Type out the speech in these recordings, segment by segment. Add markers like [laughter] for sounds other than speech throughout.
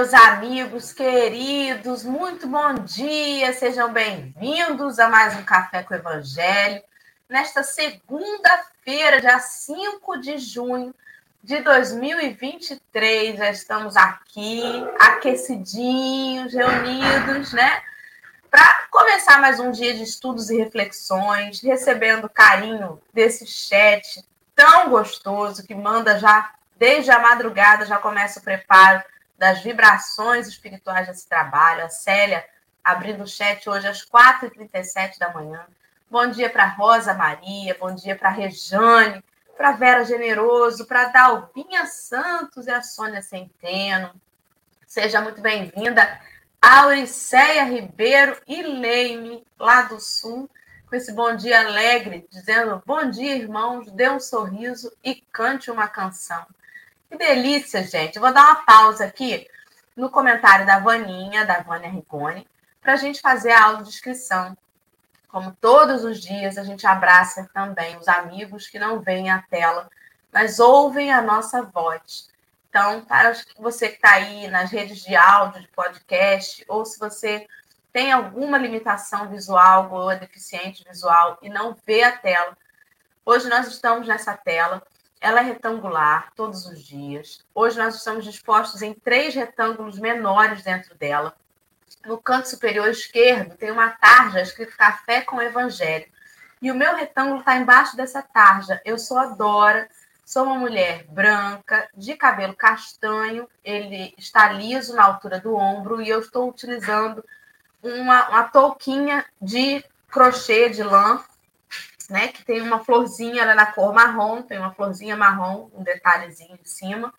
Meus amigos queridos, muito bom dia, sejam bem-vindos a mais um Café com o Evangelho. Nesta segunda-feira, dia 5 de junho de 2023, já estamos aqui, aquecidinhos, reunidos, né? Para começar mais um dia de estudos e reflexões, recebendo carinho desse chat tão gostoso que manda já Desde a madrugada já começa o preparo das vibrações espirituais desse trabalho. A Célia abrindo o chat hoje às 4h37 da manhã. Bom dia para Rosa Maria, bom dia para Rejane, para Vera Generoso, para Dalvinha Santos e a Sônia Centeno. Seja muito bem-vinda, Auriceia Ribeiro e Leime, lá do Sul, com esse bom dia alegre, dizendo: Bom dia, irmãos, dê um sorriso e cante uma canção. Que delícia, gente. Eu vou dar uma pausa aqui no comentário da Vaninha, da Vânia Rigoni, para a gente fazer a audiodescrição. Como todos os dias, a gente abraça também os amigos que não veem a tela, mas ouvem a nossa voz. Então, para você que está aí nas redes de áudio, de podcast, ou se você tem alguma limitação visual ou deficiente visual e não vê a tela, hoje nós estamos nessa tela ela é retangular todos os dias. Hoje nós estamos dispostos em três retângulos menores dentro dela. No canto superior esquerdo tem uma tarja escrito Café com Evangelho. E o meu retângulo está embaixo dessa tarja. Eu sou a Dora, sou uma mulher branca, de cabelo castanho, ele está liso na altura do ombro e eu estou utilizando uma, uma touquinha de crochê de lã né? Que tem uma florzinha ela é na cor marrom, tem uma florzinha marrom, um detalhezinho em cima.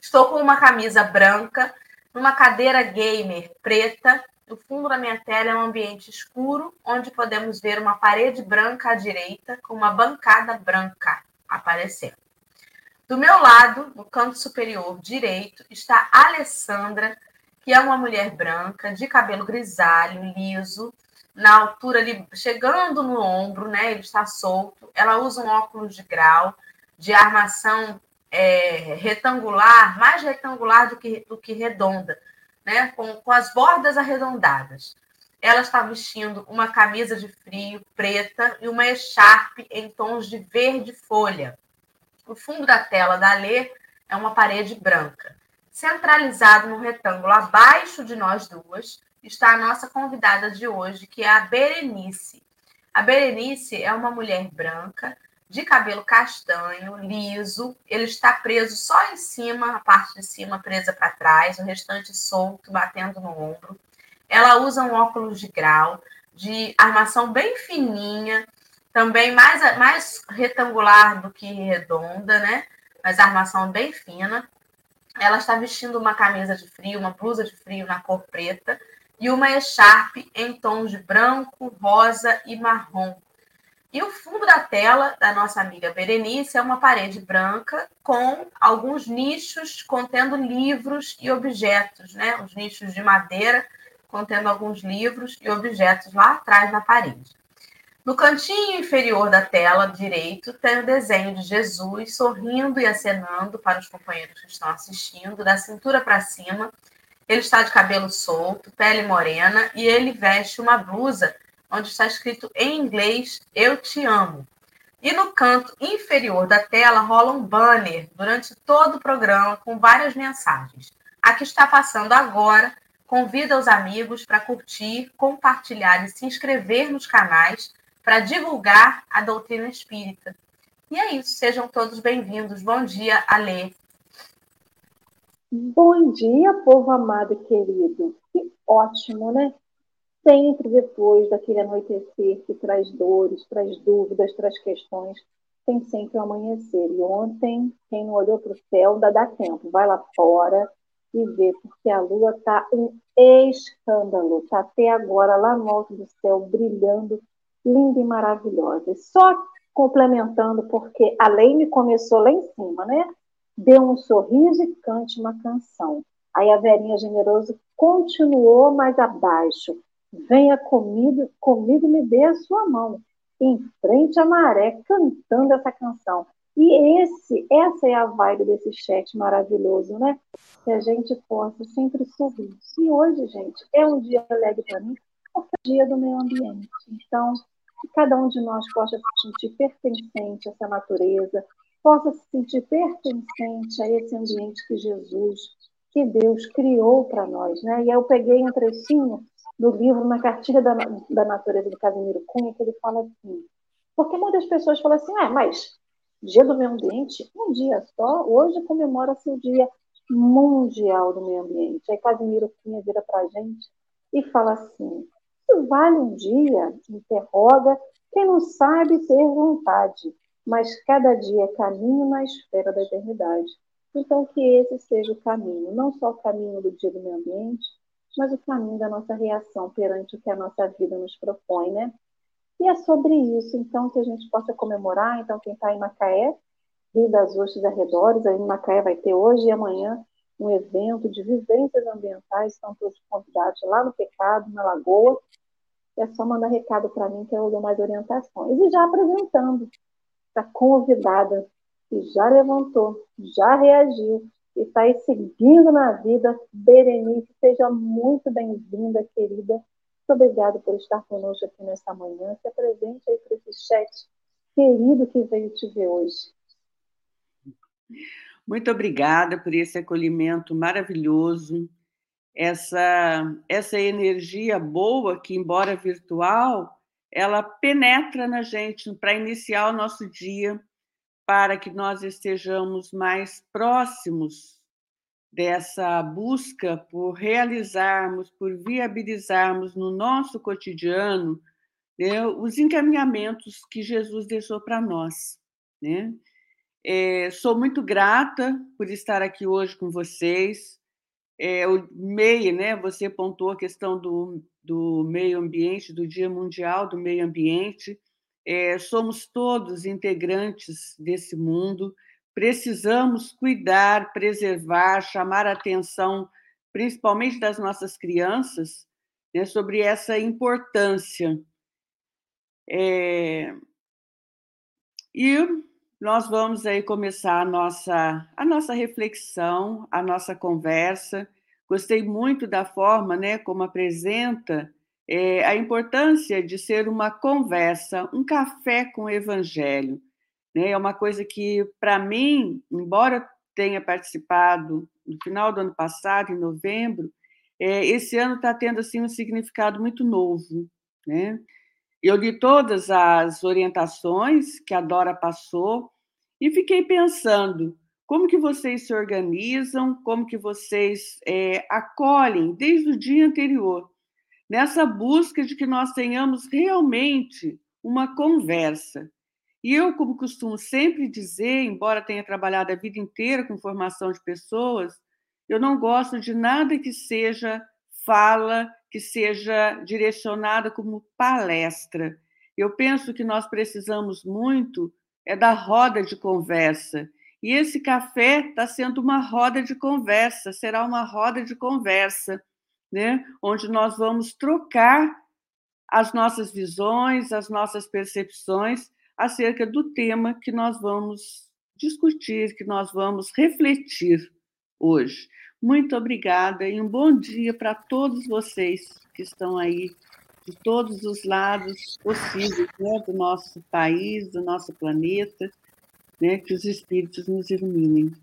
Estou com uma camisa branca, numa cadeira gamer preta. O fundo da minha tela é um ambiente escuro, onde podemos ver uma parede branca à direita, com uma bancada branca aparecendo. Do meu lado, no canto superior direito, está Alessandra, que é uma mulher branca, de cabelo grisalho, liso, na altura ali, chegando no ombro, né? Ele está solto. Ela usa um óculos de grau, de armação é, retangular, mais retangular do que, do que redonda, né? Com, com as bordas arredondadas. Ela está vestindo uma camisa de frio preta e uma echarpe em tons de verde folha. O fundo da tela da Lê é uma parede branca. Centralizado no retângulo abaixo de nós duas, está a nossa convidada de hoje, que é a Berenice. A Berenice é uma mulher branca, de cabelo castanho, liso. Ele está preso só em cima, a parte de cima presa para trás, o restante solto, batendo no ombro. Ela usa um óculos de grau, de armação bem fininha, também mais, mais retangular do que redonda, né? Mas armação bem fina. Ela está vestindo uma camisa de frio, uma blusa de frio na cor preta e uma echarpe em tons de branco, rosa e marrom. E o fundo da tela da nossa amiga Berenice é uma parede branca com alguns nichos contendo livros e objetos, né? Os nichos de madeira contendo alguns livros e objetos lá atrás na parede. No cantinho inferior da tela direito tem o desenho de Jesus sorrindo e acenando para os companheiros que estão assistindo, da cintura para cima, ele está de cabelo solto, pele morena e ele veste uma blusa onde está escrito em inglês Eu te amo. E no canto inferior da tela rola um banner durante todo o programa com várias mensagens. A que está passando agora convida os amigos para curtir, compartilhar e se inscrever nos canais para divulgar a doutrina espírita. E é isso, sejam todos bem-vindos. Bom dia, Alê. Bom dia, povo amado e querido. Que ótimo, né? Sempre depois daquele anoitecer que traz dores, traz dúvidas, traz questões, tem sempre o um amanhecer. E ontem, quem não olhou para o céu, ainda dá tempo. Vai lá fora e vê, porque a lua está um escândalo. Está até agora lá no alto do céu, brilhando, linda e maravilhosa. Só complementando, porque a lei me começou lá em cima, né? Dê um sorriso e cante uma canção. Aí a Verinha Generoso continuou mais abaixo. Venha comigo, comigo me dê a sua mão. Em frente à maré, cantando essa canção. E esse, essa é a vibe desse chat maravilhoso, né? Que a gente possa sempre sorrir. E hoje, gente, é um dia alegre para mim, porque é o dia do meio ambiente. Então, que cada um de nós possa se sentir pertencente a essa natureza, possa se sentir pertencente a esse ambiente que Jesus, que Deus criou para nós, né? E eu peguei um trechinho do livro Na Cartilha da, da Natureza do Casimiro Cunha, que ele fala assim, porque muitas pessoas falam assim, ah, mas Dia do Meio Ambiente, um dia só, hoje comemora-se o Dia Mundial do Meio Ambiente. Aí Casimiro Cunha vira para a gente e fala assim, se vale um dia, interroga, quem não sabe ter vontade, mas cada dia é caminho na esfera da eternidade. Então, que esse seja o caminho, não só o caminho do dia do meio ambiente, mas o caminho da nossa reação perante o que a nossa vida nos propõe, né? E é sobre isso, então, que a gente possa comemorar. Então, quem está em Macaé, Rio das Ostras arredores, aí em Macaé vai ter hoje e amanhã um evento de vivências ambientais, estão todos convidados lá no Pecado, na Lagoa. É só mandar recado para mim que eu dou mais orientações. E já apresentando, está convidada, que já levantou, já reagiu, e está aí seguindo na vida. Berenice, seja muito bem-vinda, querida. Muito obrigada por estar conosco aqui nesta manhã. Se apresente aí para esse chat querido que veio te ver hoje. Muito obrigada por esse acolhimento maravilhoso, essa, essa energia boa que, embora virtual, ela penetra na gente para iniciar o nosso dia, para que nós estejamos mais próximos dessa busca por realizarmos, por viabilizarmos no nosso cotidiano né, os encaminhamentos que Jesus deixou para nós. Né? É, sou muito grata por estar aqui hoje com vocês. É, o MEI, né, você pontuou a questão do, do meio ambiente, do Dia Mundial do Meio Ambiente. É, somos todos integrantes desse mundo precisamos cuidar, preservar, chamar a atenção, principalmente das nossas crianças, né, sobre essa importância. É... E nós vamos aí começar a nossa, a nossa reflexão, a nossa conversa. Gostei muito da forma né, como apresenta é, a importância de ser uma conversa, um café com o Evangelho. Né? É uma coisa que, para mim, embora tenha participado no final do ano passado, em novembro, é, esse ano está tendo assim um significado muito novo. Né? Eu li todas as orientações que a Dora passou e fiquei pensando como que vocês se organizam, como que vocês é, acolhem desde o dia anterior, nessa busca de que nós tenhamos realmente uma conversa. E eu, como costumo sempre dizer, embora tenha trabalhado a vida inteira com formação de pessoas, eu não gosto de nada que seja fala, que seja direcionada como palestra. Eu penso que nós precisamos muito é da roda de conversa. E esse café está sendo uma roda de conversa, será uma roda de conversa, né? onde nós vamos trocar as nossas visões, as nossas percepções acerca do tema que nós vamos discutir, que nós vamos refletir hoje. Muito obrigada e um bom dia para todos vocês que estão aí de todos os lados possíveis né, do nosso país, do nosso planeta, né, que os espíritos nos iluminem.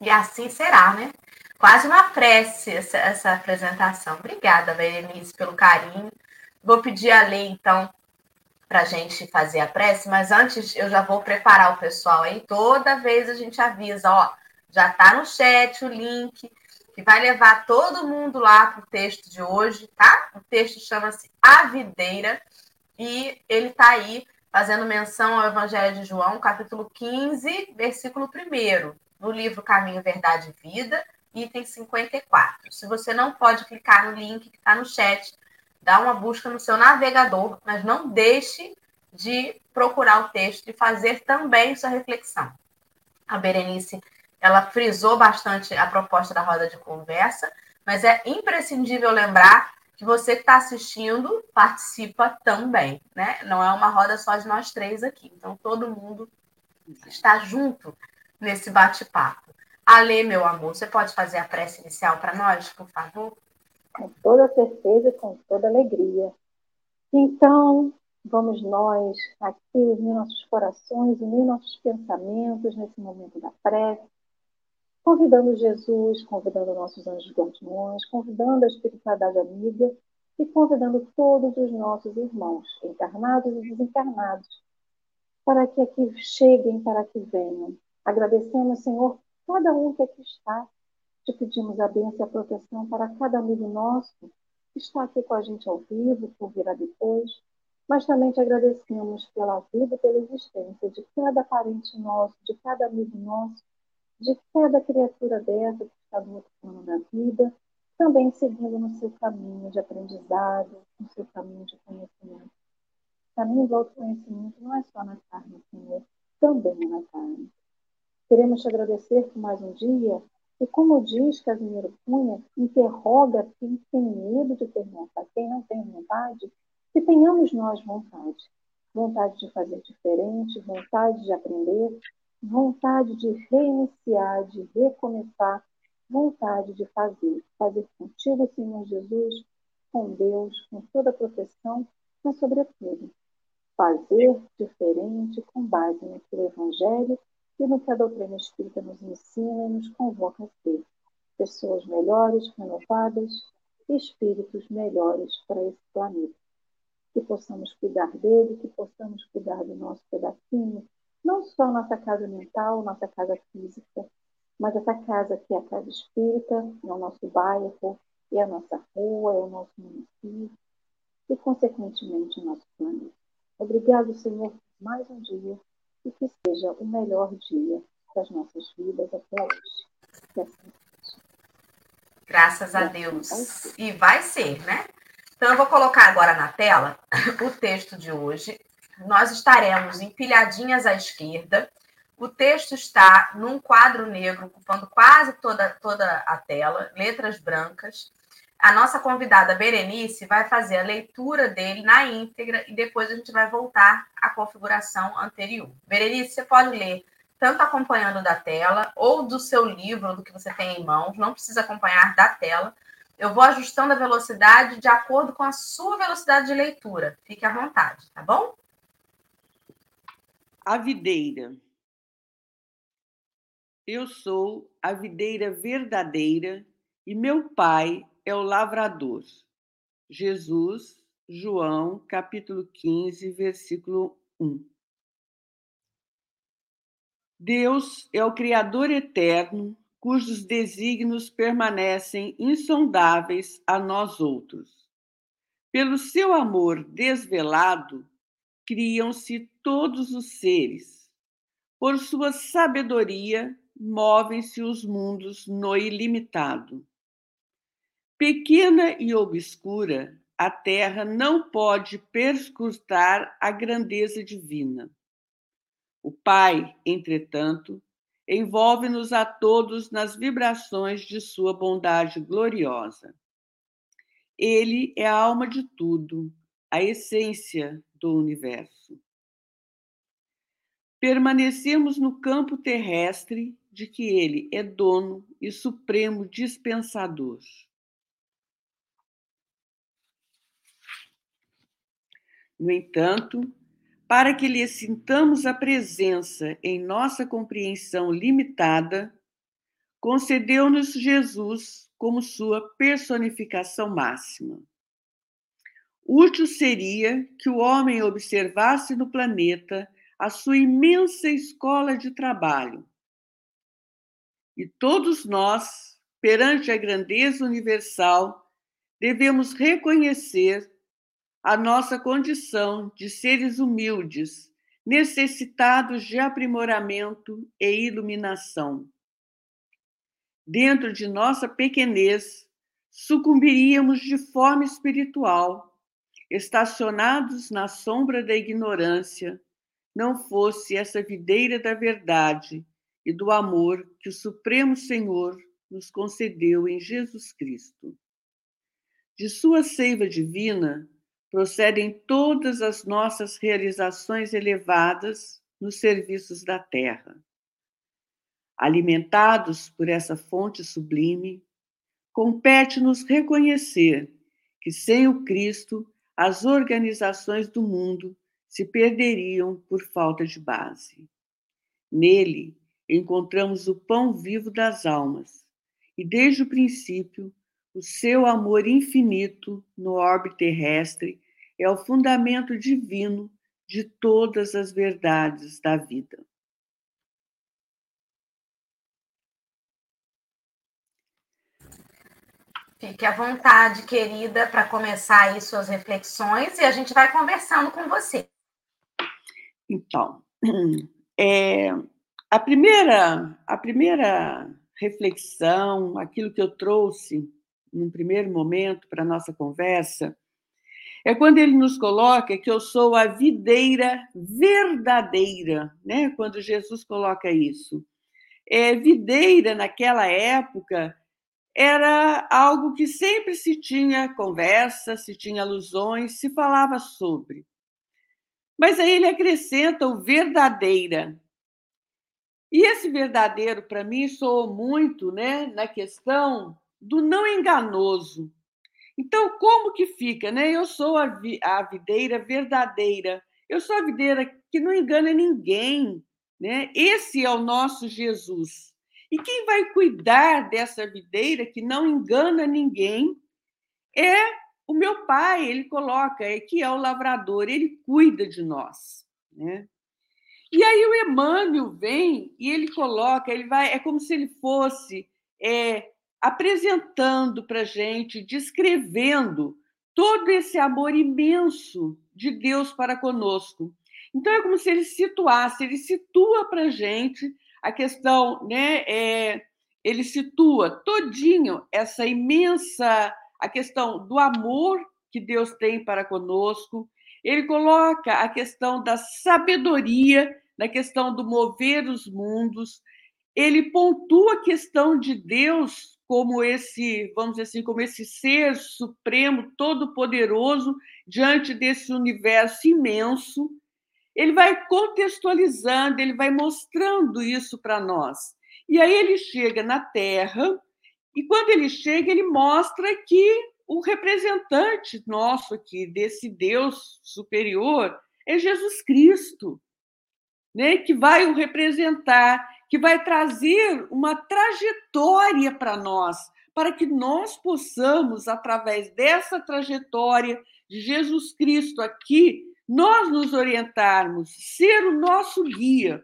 E assim será, né? Quase uma prece essa, essa apresentação. Obrigada, Berenice, pelo carinho. Vou pedir a lei, então, para a gente fazer a prece, mas antes eu já vou preparar o pessoal aí. Toda vez a gente avisa, ó, já está no chat o link que vai levar todo mundo lá para o texto de hoje, tá? O texto chama-se A Videira e ele está aí fazendo menção ao Evangelho de João, capítulo 15, versículo 1, no livro Caminho, Verdade e Vida, item 54. Se você não pode clicar no link que está no chat, dá uma busca no seu navegador, mas não deixe de procurar o texto e fazer também sua reflexão. A Berenice, ela frisou bastante a proposta da roda de conversa, mas é imprescindível lembrar que você que está assistindo participa também, né? Não é uma roda só de nós três aqui. Então, todo mundo estar junto nesse bate-papo. Alê, meu amor, você pode fazer a prece inicial para nós, por favor? Com toda certeza e com toda alegria. Então, vamos nós aqui unir nossos corações, unir nossos pensamentos nesse momento da prece, convidando Jesus, convidando nossos anjos guardiões, convidando a espiritualidade amiga e convidando todos os nossos irmãos, encarnados e desencarnados, para que aqui cheguem, para que venham. Agradecemos, Senhor, cada um que aqui está. Te pedimos a bênção e a proteção para cada amigo nosso que está aqui com a gente ao vivo, por virá depois, mas também te agradecemos pela vida e pela existência de cada parente nosso, de cada amigo nosso, de cada criatura dessa que está do outro plano da vida, também seguindo no seu caminho de aprendizado, no seu caminho de conhecimento. O caminho do autoconhecimento não é só na carne, Senhor, também é na carne. Queremos te agradecer por mais um dia e, como diz Casimiro Cunha, interroga quem tem medo de ter vontade, quem não tem vontade, que tenhamos nós vontade. Vontade de fazer diferente, vontade de aprender, vontade de reiniciar, de recomeçar, vontade de fazer. Fazer contigo, Senhor Jesus, com Deus, com toda a proteção, mas sobretudo, fazer diferente com base no que o Evangelho e no que a doutrina espírita nos ensina e nos convoca a ser. Pessoas melhores, renovadas, espíritos melhores para esse planeta. Que possamos cuidar dele, que possamos cuidar do nosso pedacinho, não só nossa casa mental, nossa casa física, mas essa casa que é a casa espírita, é o nosso bairro, é a nossa rua, é o nosso município e, consequentemente, o nosso planeta. Obrigado, Senhor, por mais um dia e que seja o melhor dia das nossas vidas até hoje. Que assim seja. Graças a Deus. E vai ser, né? Então, eu vou colocar agora na tela [laughs] o texto de hoje. Nós estaremos empilhadinhas à esquerda. O texto está num quadro negro, ocupando quase toda, toda a tela, letras brancas a nossa convidada Berenice vai fazer a leitura dele na íntegra e depois a gente vai voltar à configuração anterior. Berenice, você pode ler tanto acompanhando da tela ou do seu livro, do que você tem em mãos, não precisa acompanhar da tela. Eu vou ajustando a velocidade de acordo com a sua velocidade de leitura. Fique à vontade, tá bom? A videira. Eu sou a videira verdadeira e meu pai é o lavrador. Jesus, João, capítulo 15, versículo 1. Deus é o Criador eterno, cujos desígnios permanecem insondáveis a nós outros. Pelo seu amor desvelado, criam-se todos os seres. Por sua sabedoria, movem-se os mundos no ilimitado. Pequena e obscura, a terra não pode perscrutar a grandeza divina. O Pai, entretanto, envolve-nos a todos nas vibrações de sua bondade gloriosa. Ele é a alma de tudo, a essência do universo. Permanecemos no campo terrestre de que ele é dono e supremo dispensador. No entanto, para que lhe sintamos a presença em nossa compreensão limitada, concedeu-nos Jesus como sua personificação máxima. Útil seria que o homem observasse no planeta a sua imensa escola de trabalho. E todos nós, perante a grandeza universal, devemos reconhecer a nossa condição de seres humildes, necessitados de aprimoramento e iluminação. Dentro de nossa pequenez, sucumbiríamos de forma espiritual, estacionados na sombra da ignorância, não fosse essa videira da verdade e do amor que o Supremo Senhor nos concedeu em Jesus Cristo. De sua seiva divina, procedem todas as nossas realizações elevadas nos serviços da terra. Alimentados por essa fonte sublime, compete-nos reconhecer que sem o Cristo as organizações do mundo se perderiam por falta de base. Nele encontramos o pão vivo das almas, e desde o princípio, o seu amor infinito no orbe terrestre é o fundamento divino de todas as verdades da vida. Fique à vontade, querida, para começar aí suas reflexões e a gente vai conversando com você. Então, [clears throat] é, a primeira, a primeira reflexão, aquilo que eu trouxe num primeiro momento para a nossa conversa, é quando ele nos coloca que eu sou a videira verdadeira, né? Quando Jesus coloca isso. É, videira, naquela época, era algo que sempre se tinha conversa, se tinha alusões, se falava sobre. Mas aí ele acrescenta o verdadeira. E esse verdadeiro, para mim, soou muito né, na questão do não enganoso. Então, como que fica? Né? Eu sou a, vi a videira verdadeira. Eu sou a videira que não engana ninguém. Né? Esse é o nosso Jesus. E quem vai cuidar dessa videira que não engana ninguém é o meu pai. Ele coloca é que é o lavrador, ele cuida de nós. Né? E aí o Emmanuel vem e ele coloca, ele vai, é como se ele fosse é, apresentando para a gente, descrevendo todo esse amor imenso de Deus para conosco. Então é como se ele situasse, ele situa para a gente a questão, né, é, ele situa todinho essa imensa a questão do amor que Deus tem para conosco. Ele coloca a questão da sabedoria, na questão do mover os mundos. Ele pontua a questão de Deus como esse, vamos dizer assim, como esse ser supremo, todo poderoso diante desse universo imenso ele vai contextualizando, ele vai mostrando isso para nós. E aí ele chega na Terra, e quando ele chega, ele mostra que o representante nosso aqui, desse Deus superior, é Jesus Cristo, né? que vai o representar, que vai trazer uma trajetória para nós, para que nós possamos, através dessa trajetória de Jesus Cristo aqui, nós nos orientarmos, ser o nosso guia.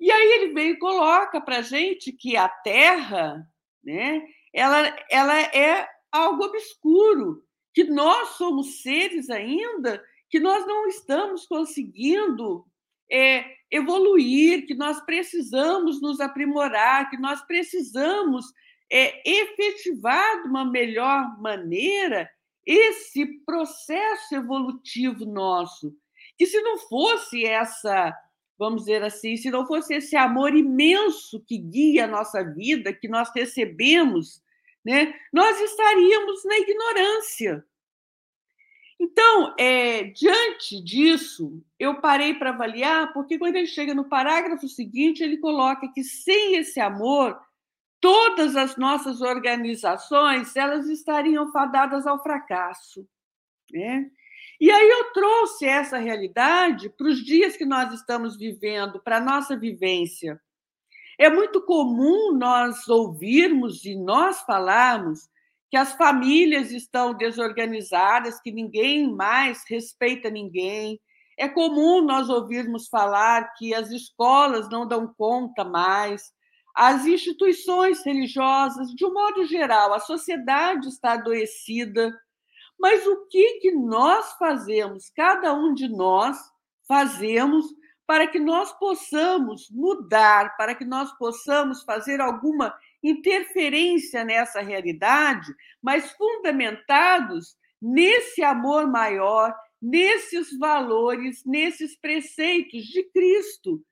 E aí ele vem e coloca para a gente que a Terra, né, ela, ela é algo obscuro, que nós somos seres ainda que nós não estamos conseguindo é, evoluir, que nós precisamos nos aprimorar, que nós precisamos é, efetivar de uma melhor maneira esse processo evolutivo nosso. Que se não fosse essa, vamos dizer assim, se não fosse esse amor imenso que guia a nossa vida, que nós recebemos, né, nós estaríamos na ignorância. Então, é, diante disso, eu parei para avaliar, porque quando ele chega no parágrafo seguinte, ele coloca que sem esse amor todas as nossas organizações elas estariam fadadas ao fracasso. Né? E aí eu trouxe essa realidade para os dias que nós estamos vivendo, para a nossa vivência. É muito comum nós ouvirmos e nós falarmos que as famílias estão desorganizadas, que ninguém mais respeita ninguém. É comum nós ouvirmos falar que as escolas não dão conta mais, as instituições religiosas, de um modo geral, a sociedade está adoecida. Mas o que, que nós fazemos, cada um de nós fazemos, para que nós possamos mudar, para que nós possamos fazer alguma interferência nessa realidade, mas fundamentados nesse amor maior, nesses valores, nesses preceitos de Cristo,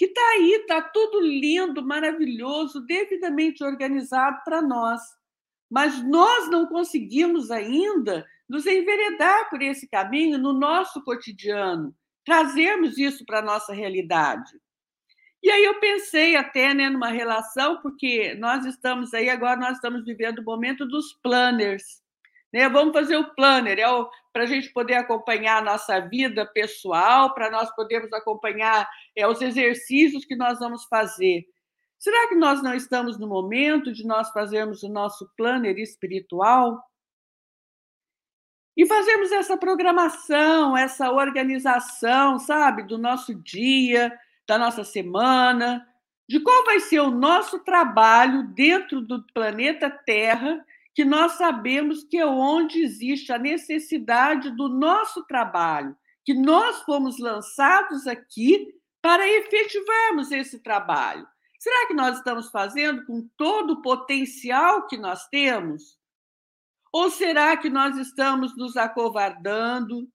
que está aí, está tudo lindo, maravilhoso, devidamente organizado para nós. Mas nós não conseguimos ainda nos enveredar por esse caminho no nosso cotidiano, trazermos isso para a nossa realidade. E aí eu pensei até né, numa relação, porque nós estamos aí, agora nós estamos vivendo o momento dos planners. Né? Vamos fazer o planner, é para a gente poder acompanhar a nossa vida pessoal, para nós podermos acompanhar é, os exercícios que nós vamos fazer. Será que nós não estamos no momento de nós fazermos o nosso planner espiritual? E fazermos essa programação, essa organização, sabe, do nosso dia, da nossa semana, de qual vai ser o nosso trabalho dentro do planeta Terra, que nós sabemos que é onde existe a necessidade do nosso trabalho, que nós fomos lançados aqui para efetivarmos esse trabalho. Será que nós estamos fazendo com todo o potencial que nós temos? Ou será que nós estamos nos acovardando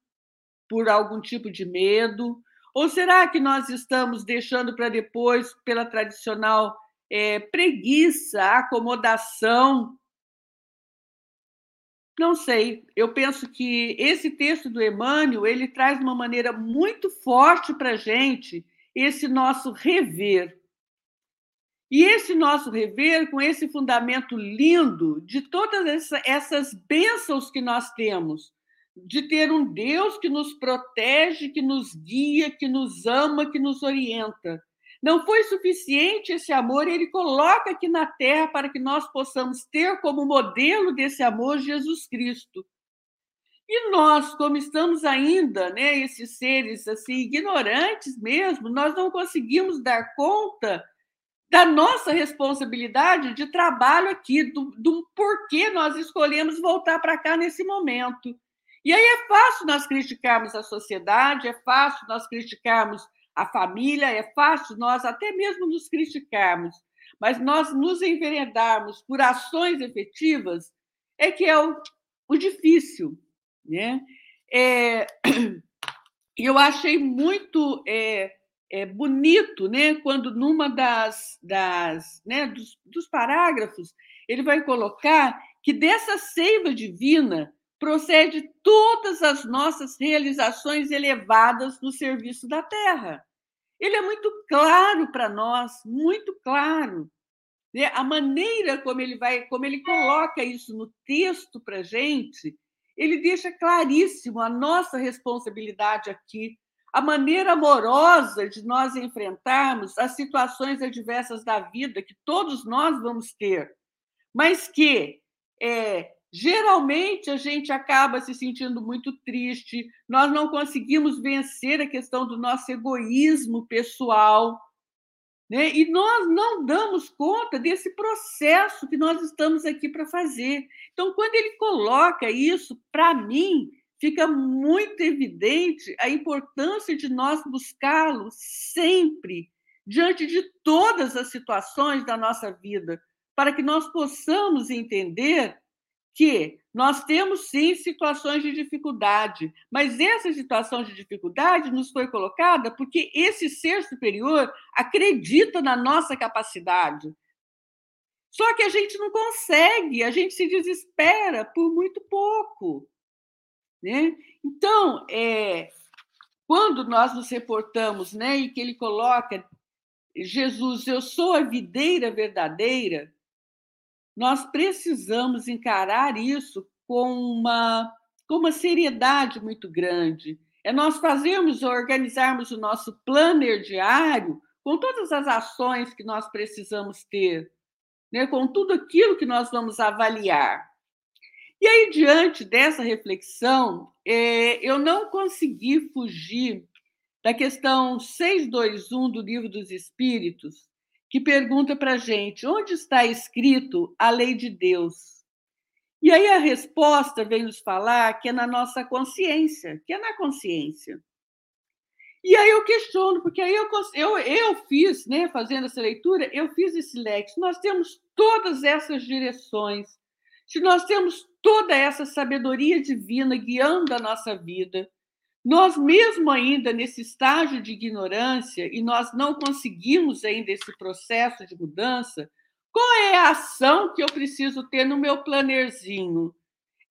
por algum tipo de medo? Ou será que nós estamos deixando para depois, pela tradicional é, preguiça, acomodação? Não sei. Eu penso que esse texto do Emmanuel ele traz uma maneira muito forte para a gente esse nosso rever e esse nosso rever, com esse fundamento lindo de todas essas bênçãos que nós temos, de ter um Deus que nos protege, que nos guia, que nos ama, que nos orienta. Não foi suficiente esse amor, ele coloca aqui na terra para que nós possamos ter como modelo desse amor Jesus Cristo. E nós, como estamos ainda, né, esses seres assim ignorantes mesmo, nós não conseguimos dar conta da nossa responsabilidade de trabalho aqui, do, do porquê nós escolhemos voltar para cá nesse momento. E aí é fácil nós criticarmos a sociedade, é fácil nós criticarmos a família, é fácil nós até mesmo nos criticarmos, mas nós nos enveredarmos por ações efetivas é que é o, o difícil. Né? É, [clears throat] eu achei muito é, é, bonito, né? Quando numa das, das né, dos, dos parágrafos ele vai colocar que dessa seiva divina procede todas as nossas realizações elevadas no serviço da Terra. Ele é muito claro para nós, muito claro. Né? A maneira como ele vai, como ele coloca isso no texto para gente, ele deixa claríssimo a nossa responsabilidade aqui a maneira amorosa de nós enfrentarmos as situações adversas da vida que todos nós vamos ter, mas que é, geralmente a gente acaba se sentindo muito triste, nós não conseguimos vencer a questão do nosso egoísmo pessoal. Né? E nós não damos conta desse processo que nós estamos aqui para fazer. Então, quando ele coloca isso, para mim, fica muito evidente a importância de nós buscá-lo sempre, diante de todas as situações da nossa vida, para que nós possamos entender que nós temos sim situações de dificuldade, mas essa situação de dificuldade nos foi colocada porque esse ser superior acredita na nossa capacidade. Só que a gente não consegue, a gente se desespera por muito pouco. Né? Então, é, quando nós nos reportamos, né, e que ele coloca Jesus, eu sou a videira verdadeira, nós precisamos encarar isso com uma, com uma seriedade muito grande. É nós fazermos, organizarmos o nosso planner diário com todas as ações que nós precisamos ter, né, com tudo aquilo que nós vamos avaliar. E aí, diante dessa reflexão, é, eu não consegui fugir da questão 621 do Livro dos Espíritos, que pergunta para a gente onde está escrito a lei de Deus. E aí a resposta vem nos falar que é na nossa consciência, que é na consciência. E aí eu questiono, porque aí eu, eu, eu fiz, né, fazendo essa leitura, eu fiz esse lex. Nós temos todas essas direções. Se nós temos toda essa sabedoria divina guiando a nossa vida, nós mesmo ainda nesse estágio de ignorância e nós não conseguimos ainda esse processo de mudança, qual é a ação que eu preciso ter no meu planerzinho?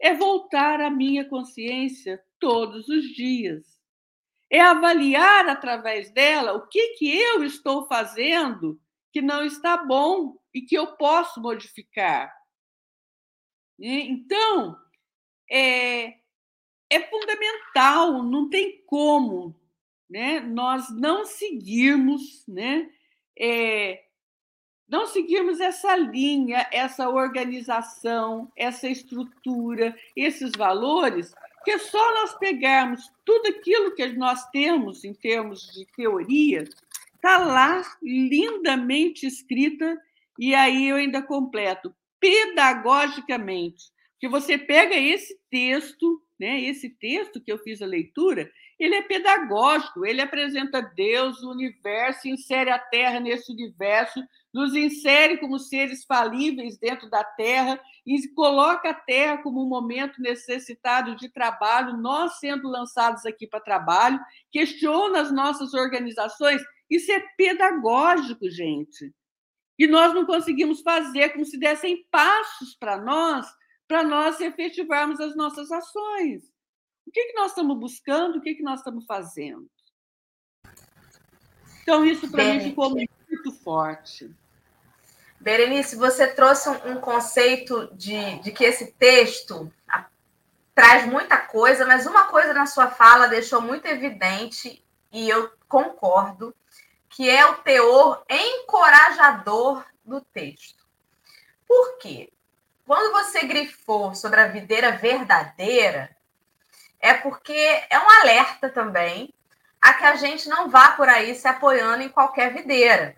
É voltar à minha consciência todos os dias. é avaliar através dela o que, que eu estou fazendo que não está bom e que eu posso modificar. Então, é, é fundamental, não tem como né, nós não seguirmos, né, é, não seguirmos essa linha, essa organização, essa estrutura, esses valores, que é só nós pegarmos tudo aquilo que nós temos em termos de teoria, está lá lindamente escrita, e aí eu ainda completo, pedagogicamente. Que você pega esse texto, né, esse texto que eu fiz a leitura, ele é pedagógico, ele apresenta Deus, o universo, insere a Terra nesse universo, nos insere como seres falíveis dentro da Terra e coloca a Terra como um momento necessitado de trabalho, nós sendo lançados aqui para trabalho, questiona as nossas organizações. Isso é pedagógico, gente. E nós não conseguimos fazer como se dessem passos para nós, para nós efetivarmos as nossas ações. O que, que nós estamos buscando? O que, que nós estamos fazendo? Então, isso para mim ficou muito forte. Berenice, você trouxe um, conceito de, de que esse texto traz muita coisa, mas uma coisa na sua fala deixou muito evidente, e eu concordo, que é o teor encorajador do texto. Por quê? Quando você grifou sobre a videira verdadeira, é porque é um alerta também a que a gente não vá por aí se apoiando em qualquer videira,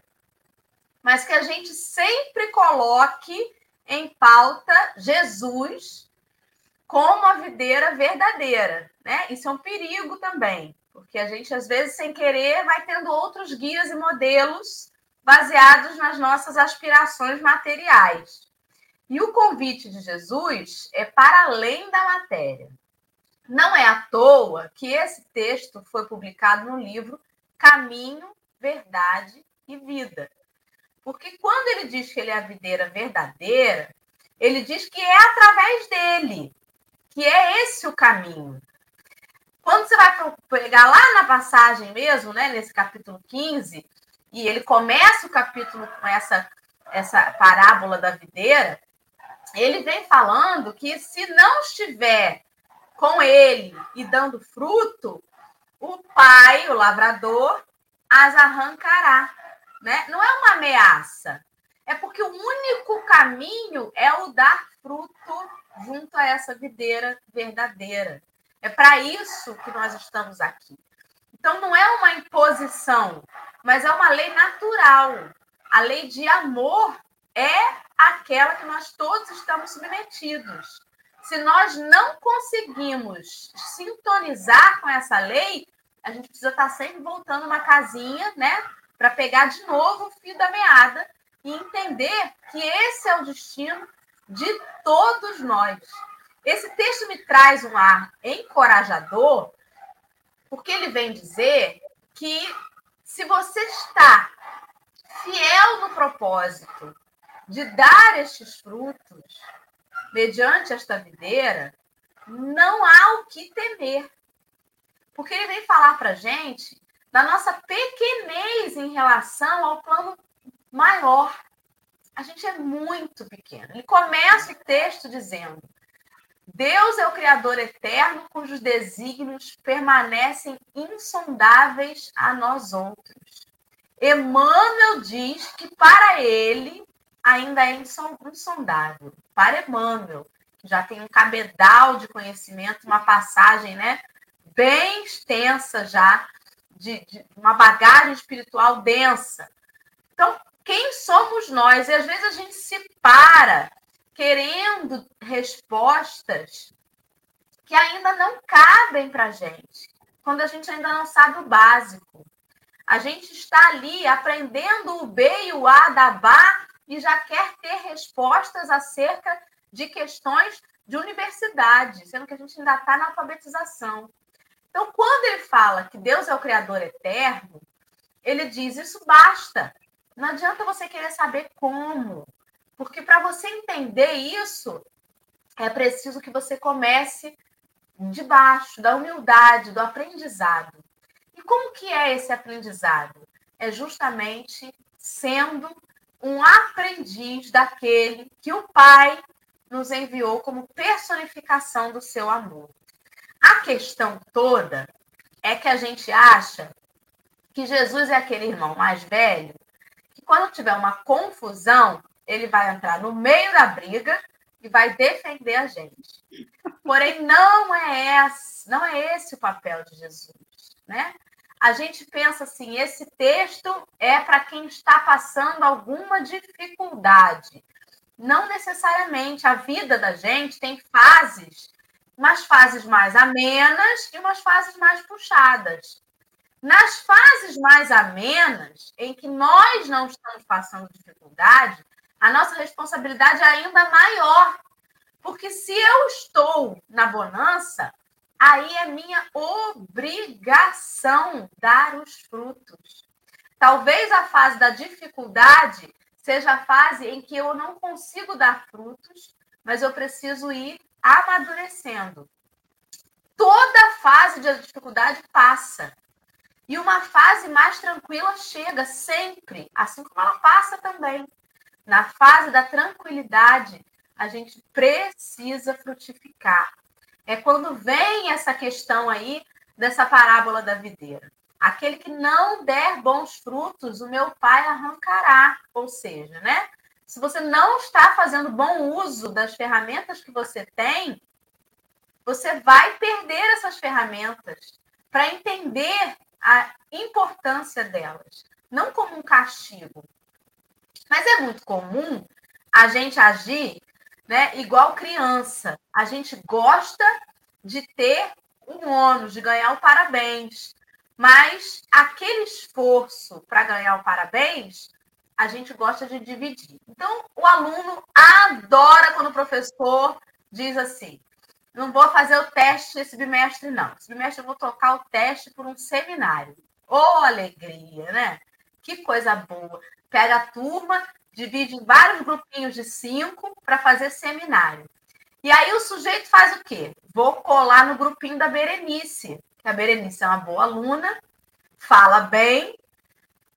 mas que a gente sempre coloque em pauta Jesus como a videira verdadeira, né? Isso é um perigo também, porque a gente às vezes sem querer vai tendo outros guias e modelos baseados nas nossas aspirações materiais. E o convite de Jesus é para além da matéria. Não é à toa que esse texto foi publicado no livro Caminho, Verdade e Vida. Porque quando ele diz que ele é a videira verdadeira, ele diz que é através dele, que é esse o caminho. Quando você vai pegar lá na passagem mesmo, né, nesse capítulo 15, e ele começa o capítulo com essa, essa parábola da videira, ele vem falando que se não estiver com ele e dando fruto, o pai, o lavrador, as arrancará. Né? Não é uma ameaça, é porque o único caminho é o dar fruto junto a essa videira verdadeira. É para isso que nós estamos aqui. Então, não é uma imposição, mas é uma lei natural. A lei de amor é aquela que nós todos estamos submetidos se nós não conseguimos sintonizar com essa lei, a gente precisa estar sempre voltando uma casinha, né? Para pegar de novo o fio da meada e entender que esse é o destino de todos nós. Esse texto me traz um ar encorajador, porque ele vem dizer que se você está fiel no propósito de dar estes frutos, mediante esta videira, não há o que temer. Porque ele vem falar para a gente da nossa pequenez em relação ao plano maior. A gente é muito pequeno. Ele começa o texto dizendo: Deus é o Criador eterno, cujos desígnios permanecem insondáveis a nós outros. Emmanuel diz que para ele ainda é insondável. Para Emmanuel, que já tem um cabedal de conhecimento, uma passagem né, bem extensa já, de, de uma bagagem espiritual densa. Então, quem somos nós? E às vezes a gente se para querendo respostas que ainda não cabem para a gente, quando a gente ainda não sabe o básico. A gente está ali aprendendo o B e o A da Bá e já quer ter respostas acerca de questões de universidade, sendo que a gente ainda está na alfabetização. Então, quando ele fala que Deus é o Criador eterno, ele diz: isso basta. Não adianta você querer saber como, porque para você entender isso, é preciso que você comece de baixo, da humildade, do aprendizado. como que é esse aprendizado? É justamente sendo um aprendiz daquele que o Pai nos enviou como personificação do seu amor. A questão toda é que a gente acha que Jesus é aquele irmão mais velho que quando tiver uma confusão, ele vai entrar no meio da briga e vai defender a gente. Porém, não é esse, não é esse o papel de Jesus, né? A gente pensa assim, esse texto é para quem está passando alguma dificuldade. Não necessariamente a vida da gente tem fases, umas fases mais amenas e umas fases mais puxadas. Nas fases mais amenas, em que nós não estamos passando dificuldade, a nossa responsabilidade é ainda maior. Porque se eu estou na bonança, aí é minha obrigação dar os frutos. Talvez a fase da dificuldade seja a fase em que eu não consigo dar frutos, mas eu preciso ir amadurecendo. Toda fase de dificuldade passa. E uma fase mais tranquila chega sempre, assim como ela passa também. Na fase da tranquilidade, a gente precisa frutificar. É quando vem essa questão aí dessa parábola da videira. Aquele que não der bons frutos, o meu pai arrancará. Ou seja, né? Se você não está fazendo bom uso das ferramentas que você tem, você vai perder essas ferramentas para entender a importância delas, não como um castigo, mas é muito comum a gente agir né, igual criança. A gente gosta de ter um ônus, de ganhar o parabéns. Mas aquele esforço para ganhar o parabéns, a gente gosta de dividir. Então, o aluno adora quando o professor diz assim: não vou fazer o teste esse bimestre, não. Esse bimestre eu vou tocar o teste por um seminário. Ô, oh, alegria, né? Que coisa boa pega a turma, divide em vários grupinhos de cinco para fazer seminário. E aí o sujeito faz o quê? Vou colar no grupinho da Berenice, que a Berenice é uma boa aluna, fala bem.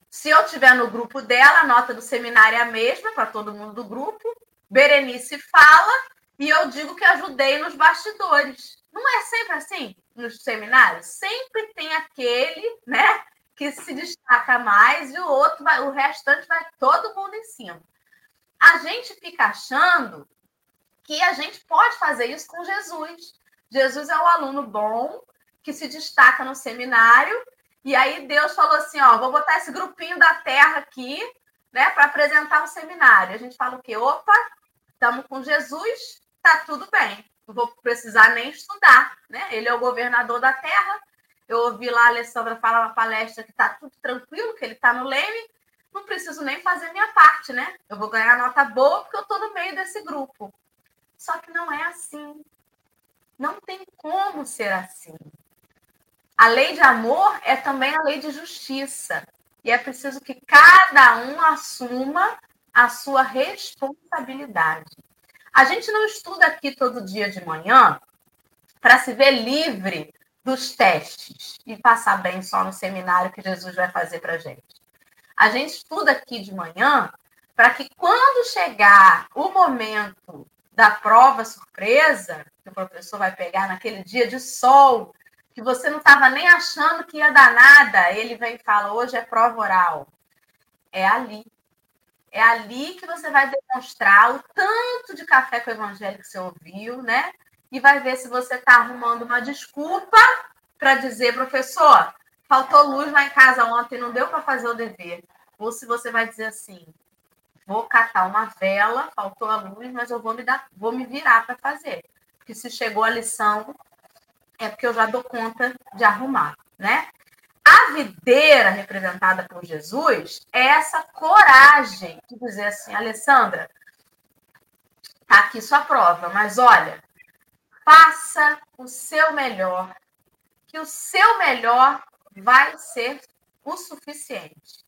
Se eu tiver no grupo dela, a nota do seminário é a mesma para todo mundo do grupo. Berenice fala e eu digo que ajudei nos bastidores. Não é sempre assim nos seminários? Sempre tem aquele, né, que se destaca mais e o outro vai, o restante vai todo mundo em cima. A gente fica achando que a gente pode fazer isso com Jesus. Jesus é o aluno bom que se destaca no seminário e aí Deus falou assim, ó, vou botar esse grupinho da terra aqui, né, para apresentar um seminário. A gente fala o quê? Opa, estamos com Jesus, tá tudo bem. Não vou precisar nem estudar, né? Ele é o governador da terra, eu ouvi lá a Alessandra falar na palestra que está tudo tranquilo, que ele está no leme. Não preciso nem fazer minha parte, né? Eu vou ganhar nota boa porque eu estou no meio desse grupo. Só que não é assim. Não tem como ser assim. A lei de amor é também a lei de justiça. E é preciso que cada um assuma a sua responsabilidade. A gente não estuda aqui todo dia de manhã para se ver livre dos testes e passar bem só no seminário que Jesus vai fazer para gente. A gente estuda aqui de manhã para que quando chegar o momento da prova surpresa, que o professor vai pegar naquele dia de sol, que você não estava nem achando que ia dar nada, ele vem e fala: hoje é prova oral. É ali. É ali que você vai demonstrar o tanto de café com o evangelho que você ouviu, né? E vai ver se você está arrumando uma desculpa para dizer, professor, faltou luz lá em casa ontem, não deu para fazer o dever. Ou se você vai dizer assim, vou catar uma vela, faltou a luz, mas eu vou me dar, vou me virar para fazer. Porque se chegou a lição, é porque eu já dou conta de arrumar, né? A videira representada por Jesus é essa coragem de dizer assim, Alessandra, tá aqui sua prova, mas olha, faça o seu melhor, que o seu melhor vai ser o suficiente.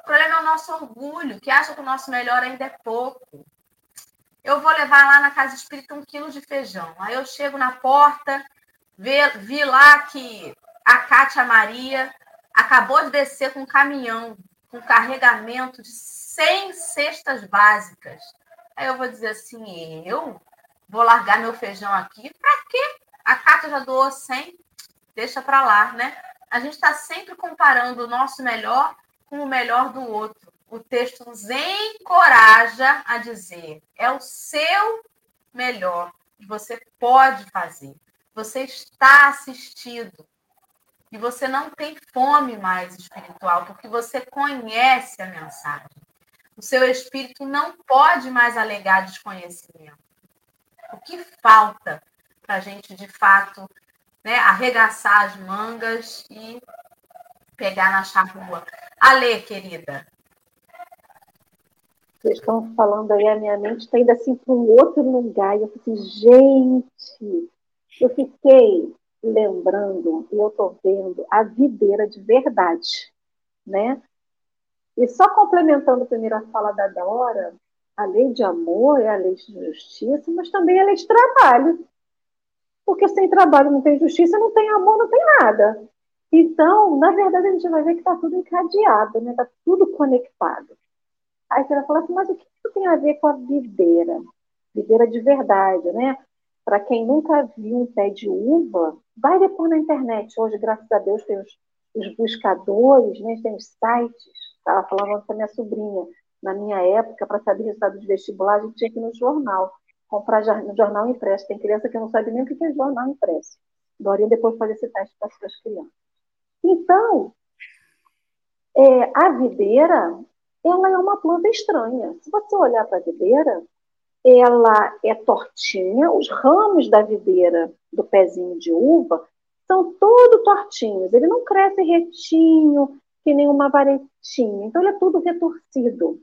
O problema é o nosso orgulho, que acha que o nosso melhor ainda é pouco. Eu vou levar lá na casa espírita um quilo de feijão. Aí eu chego na porta, vi, lá que a Cátia Maria acabou de descer com um caminhão com carregamento de 100 cestas básicas. Aí eu vou dizer assim, eu vou largar meu feijão aqui, para quê? A Cata já doou 100, deixa para lá, né? A gente está sempre comparando o nosso melhor com o melhor do outro. O texto nos encoraja a dizer, é o seu melhor que você pode fazer. Você está assistido, e você não tem fome mais espiritual, porque você conhece a mensagem. O seu espírito não pode mais alegar desconhecimento. O que falta para a gente, de fato, né, arregaçar as mangas e pegar na charrua? Ale, querida. Vocês estão falando aí, a minha mente está indo assim para um outro lugar. E eu falei assim, gente, eu fiquei lembrando, e eu estou vendo a videira de verdade, né? E só complementando a primeira fala da Dora, a lei de amor é a lei de justiça, mas também a lei de trabalho. Porque sem trabalho não tem justiça, não tem amor, não tem nada. Então, na verdade, a gente vai ver que está tudo encadeado, né? Está tudo conectado. Aí você vai falar assim, mas o que isso tem a ver com a videira? Videira de verdade, né? Para quem nunca viu um pé de uva, vai depois na internet. Hoje, graças a Deus, tem os, os buscadores, né? tem os sites. Estava falando com a minha sobrinha. Na minha época, para saber resultado de vestibular, a gente tinha que ir no jornal. Comprar no jornal impresso. Tem criança que não sabe nem o que é jornal impresso. Dorinha depois fazer esse teste para as crianças. Então, é, a videira, ela é uma planta estranha. Se você olhar para a videira, ela é tortinha, os ramos da videira do pezinho de uva são todos tortinhos, ele não cresce retinho, que nem uma varetinha, então ele é tudo retorcido.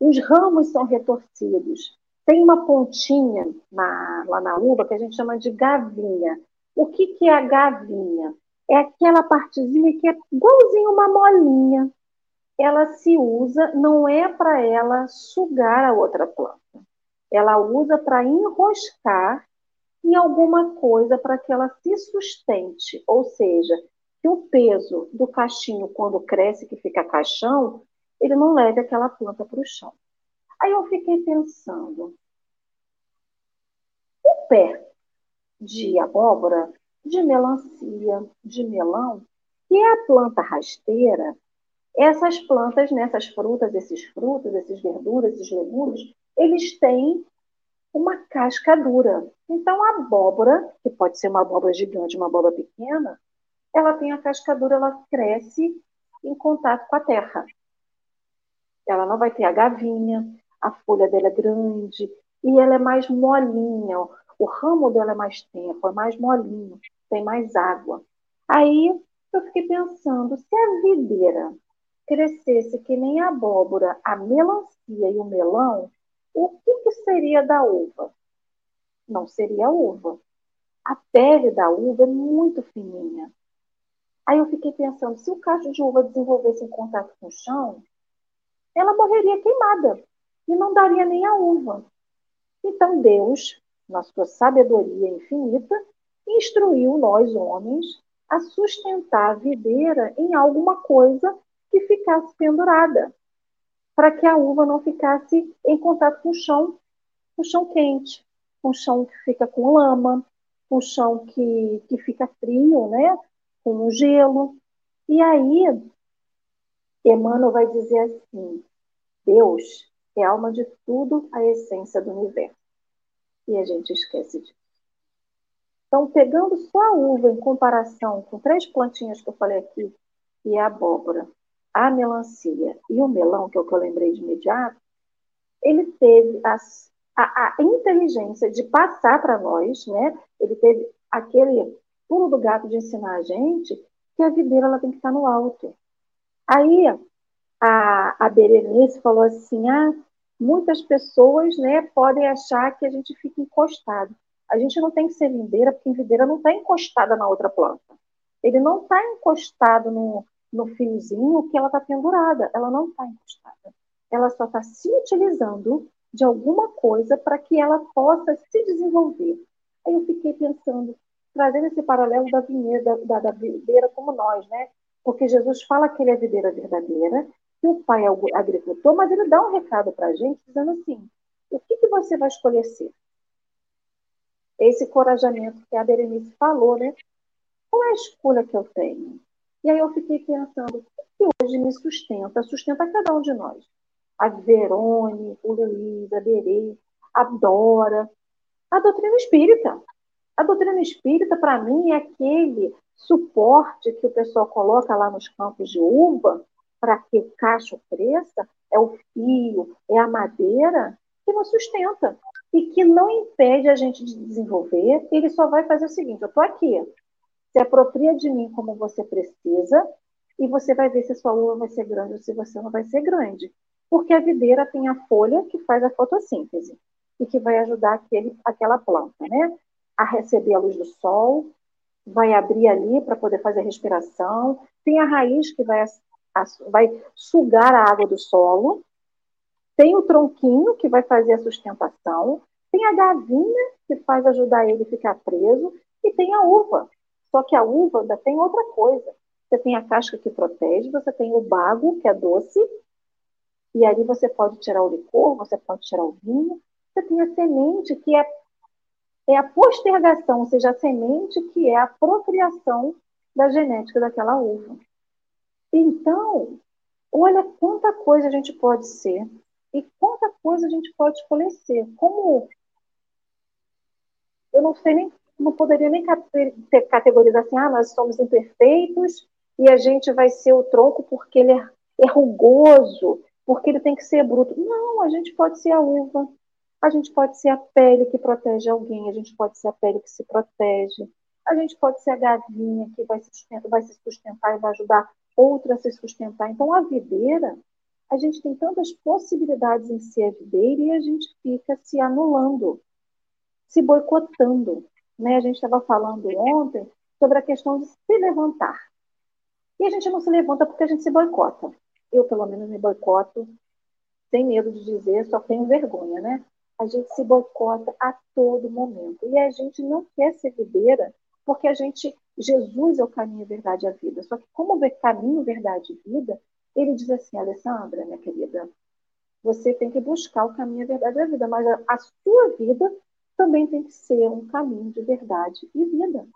Os ramos são retorcidos. Tem uma pontinha na, lá na uva que a gente chama de gavinha. O que, que é a gavinha? É aquela partezinha que é igualzinho uma molinha ela se usa, não é para ela sugar a outra planta. Ela usa para enroscar em alguma coisa para que ela se sustente, ou seja, que o peso do cachinho, quando cresce, que fica caixão, ele não leve aquela planta para o chão. Aí eu fiquei pensando, o pé de abóbora, de melancia, de melão, que é a planta rasteira, essas plantas, né, essas frutas, esses frutos, esses verduras, esses legumes, eles têm uma casca dura. Então, a abóbora, que pode ser uma abóbora gigante, uma abóbora pequena, ela tem a casca dura, ela cresce em contato com a terra. Ela não vai ter a gavinha, a folha dela é grande e ela é mais molinha. O ramo dela é mais tempo, é mais molinho, tem mais água. Aí eu fiquei pensando, se a videira crescesse que nem a abóbora, a melancia e o melão, o que, que seria da uva? Não seria uva. A pele da uva é muito fininha. Aí eu fiquei pensando, se o cacho de uva desenvolvesse em contato com o chão, ela morreria queimada e não daria nem a uva. Então Deus, na sua sabedoria infinita, instruiu nós homens a sustentar a videira em alguma coisa que ficasse pendurada, para que a uva não ficasse em contato com o chão, com o chão quente, com o chão que fica com lama, com o chão que, que fica frio, né? com o gelo. E aí, Emmanuel vai dizer assim: Deus é a alma de tudo, a essência do universo. E a gente esquece disso. Então, pegando só a uva em comparação com três plantinhas que eu falei aqui, e a abóbora, a melancia e o melão, que é o que eu lembrei de imediato, ele teve as, a, a, inteligência de passar para nós, né? Ele teve aquele pulo do gato de ensinar a gente que a videira ela tem que estar no alto. Aí a, a Berenice falou assim: ah, muitas pessoas né, podem achar que a gente fica encostado. A gente não tem que ser videira, porque videira não está encostada na outra planta. Ele não está encostado no, no fiozinho que ela está pendurada. Ela não está encostada. Ela só está se utilizando de alguma coisa para que ela possa se desenvolver. Aí eu fiquei pensando, trazendo esse paralelo da vinheira, da, da videira como nós, né? Porque Jesus fala que ele é videira verdadeira, que o pai é o agricultor, mas ele dá um recado para a gente dizendo assim: o que, que você vai escolher ser? Esse corajamento que a Berenice falou, né? Qual é a escolha que eu tenho? E aí eu fiquei pensando, o que hoje me sustenta? Sustenta cada um de nós. A Verone, o Luiz, a Berê, a Dora, a doutrina espírita. A doutrina espírita, para mim, é aquele suporte que o pessoal coloca lá nos campos de uva para que o cacho cresça, é o fio, é a madeira que nos sustenta e que não impede a gente de desenvolver. Ele só vai fazer o seguinte: eu estou aqui, se apropria de mim como você precisa e você vai ver se a sua uva vai ser grande ou se você não vai ser grande. Porque a videira tem a folha que faz a fotossíntese e que vai ajudar aquele, aquela planta né, a receber a luz do sol, vai abrir ali para poder fazer a respiração. Tem a raiz que vai, vai sugar a água do solo. Tem o tronquinho que vai fazer a sustentação. Tem a gavinha que faz ajudar ele a ficar preso. E tem a uva só que a uva ainda tem outra coisa. Você tem a casca que protege, você tem o bago, que é doce, e ali você pode tirar o licor, você pode tirar o vinho. Você tem a semente, que é, é a postergação, ou seja, a semente que é a procriação da genética daquela uva. Então, olha quanta coisa a gente pode ser e quanta coisa a gente pode escolher. Como eu não sei nem não poderia nem categorizar assim, ah, nós somos imperfeitos e a gente vai ser o tronco porque ele é, é rugoso, porque ele tem que ser bruto. Não, a gente pode ser a uva, a gente pode ser a pele que protege alguém, a gente pode ser a pele que se protege, a gente pode ser a gavinha que vai se sustentar, vai se sustentar e vai ajudar outra a se sustentar. Então, a videira, a gente tem tantas possibilidades em ser a videira e a gente fica se anulando, se boicotando. Né? A gente estava falando ontem sobre a questão de se levantar. E a gente não se levanta porque a gente se boicota. Eu, pelo menos, me boicoto, sem medo de dizer, só tenho vergonha, né? A gente se boicota a todo momento. E a gente não quer ser videira porque a gente, Jesus é o caminho, a verdade e a vida. Só que como ver caminho, verdade e vida, ele diz assim, Alessandra, minha querida, você tem que buscar o caminho, a verdade e a vida, mas a, sua vida também tem que ser um caminho de verdade e vida.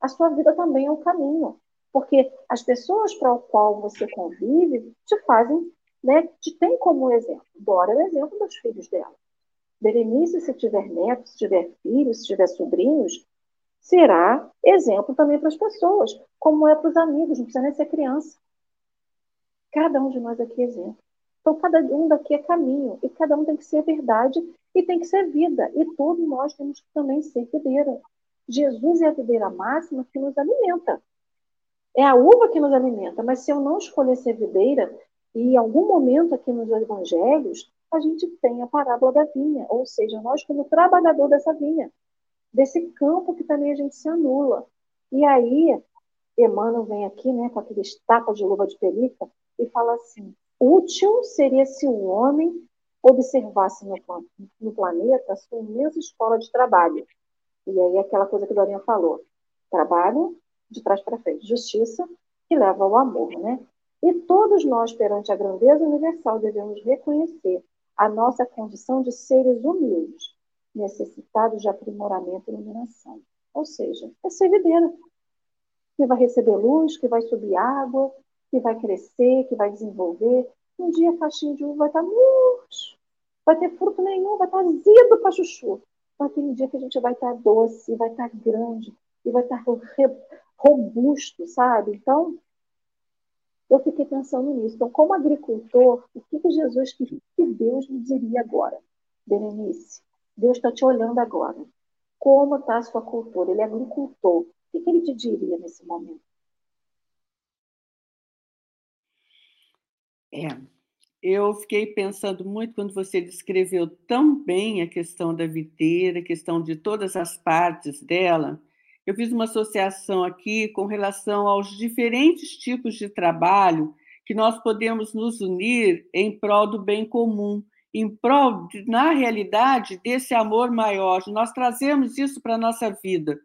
A sua vida também é um caminho, porque as pessoas para o qual você convive te fazem, né, te tem como exemplo. Dora é o exemplo dos filhos dela. Berenice, se tiver netos, se tiver filhos, se tiver sobrinhos, será exemplo também para as pessoas, como é para os amigos, não precisa nem ser criança. Cada um de nós aqui é exemplo. Então, cada um daqui é caminho, e cada um tem que ser verdade e tem que ser vida. E todos nós temos que também ser videira. Jesus é a videira máxima que nos alimenta. É a uva que nos alimenta, mas se eu não escolher ser videira, e em algum momento aqui nos evangelhos, a gente tem a parábola da vinha, ou seja, nós como trabalhador dessa vinha, desse campo que também a gente se anula. E aí, Emmanuel vem aqui, né, com aqueles tapas de luva de pelica, e fala assim, Útil seria se o homem observasse no, no planeta a sua imensa escola de trabalho. E aí aquela coisa que Dorinha falou, trabalho de trás para frente, justiça que leva ao amor, né? E todos nós, perante a grandeza universal, devemos reconhecer a nossa condição de seres humildes, necessitados de aprimoramento e iluminação. Ou seja, é ser videira, que vai receber luz, que vai subir água, que vai crescer, que vai desenvolver. Um dia a caixinha de uva vai estar murcho, vai ter fruto nenhum, vai estar azedo para chuchu. Mas tem um dia que a gente vai estar doce, vai estar grande, e vai estar robusto, sabe? Então, eu fiquei pensando nisso. Então, como agricultor, o que, que Jesus, o que Deus me diria agora? Berenice, Deus está te olhando agora. Como está a sua cultura? Ele é agricultor. O que, que ele te diria nesse momento? É, eu fiquei pensando muito quando você descreveu tão bem a questão da videira, a questão de todas as partes dela. Eu fiz uma associação aqui com relação aos diferentes tipos de trabalho que nós podemos nos unir em prol do bem comum, em prol, de, na realidade, desse amor maior. Nós trazemos isso para a nossa vida.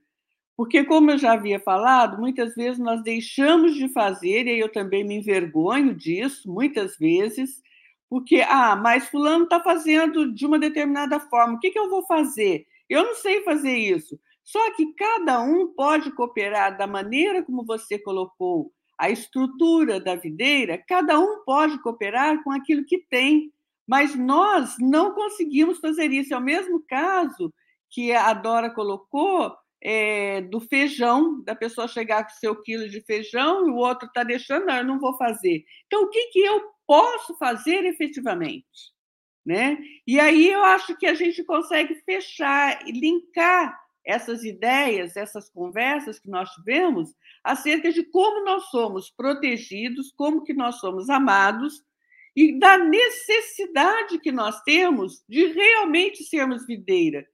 Porque, como eu já havia falado, muitas vezes nós deixamos de fazer, e eu também me envergonho disso, muitas vezes, porque, ah, mas Fulano está fazendo de uma determinada forma, o que, que eu vou fazer? Eu não sei fazer isso. Só que cada um pode cooperar da maneira como você colocou a estrutura da videira, cada um pode cooperar com aquilo que tem, mas nós não conseguimos fazer isso. É o mesmo caso que a Dora colocou é, do feijão, da pessoa chegar com seu quilo de feijão e o outro está deixando, não, eu não vou fazer. Então, o que, que eu posso fazer efetivamente? Né? E aí eu acho que a gente consegue fechar e linkar essas ideias, essas conversas que nós tivemos acerca de como nós somos protegidos, como que nós somos amados e da necessidade que nós temos de realmente sermos videira,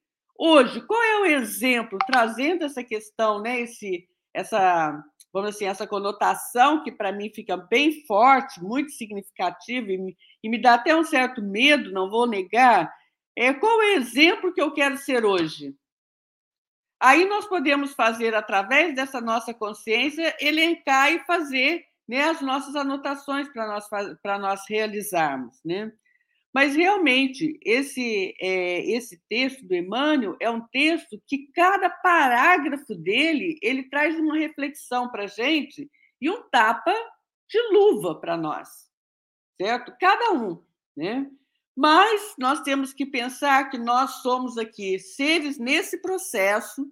Hoje, qual é o exemplo, trazendo essa questão, né, esse, essa, vamos assim, essa conotação que para mim fica bem forte, muito significativa e me, e me dá até um certo medo, não vou negar, é qual é o exemplo que eu quero ser hoje? Aí nós podemos fazer, através dessa nossa consciência, elencar e fazer né, as nossas anotações para nós, nós realizarmos. Né? Mas realmente esse é, esse texto do Emmanuel é um texto que cada parágrafo dele ele traz uma reflexão para a gente e um tapa de luva para nós, certo? Cada um, né? Mas nós temos que pensar que nós somos aqui seres nesse processo,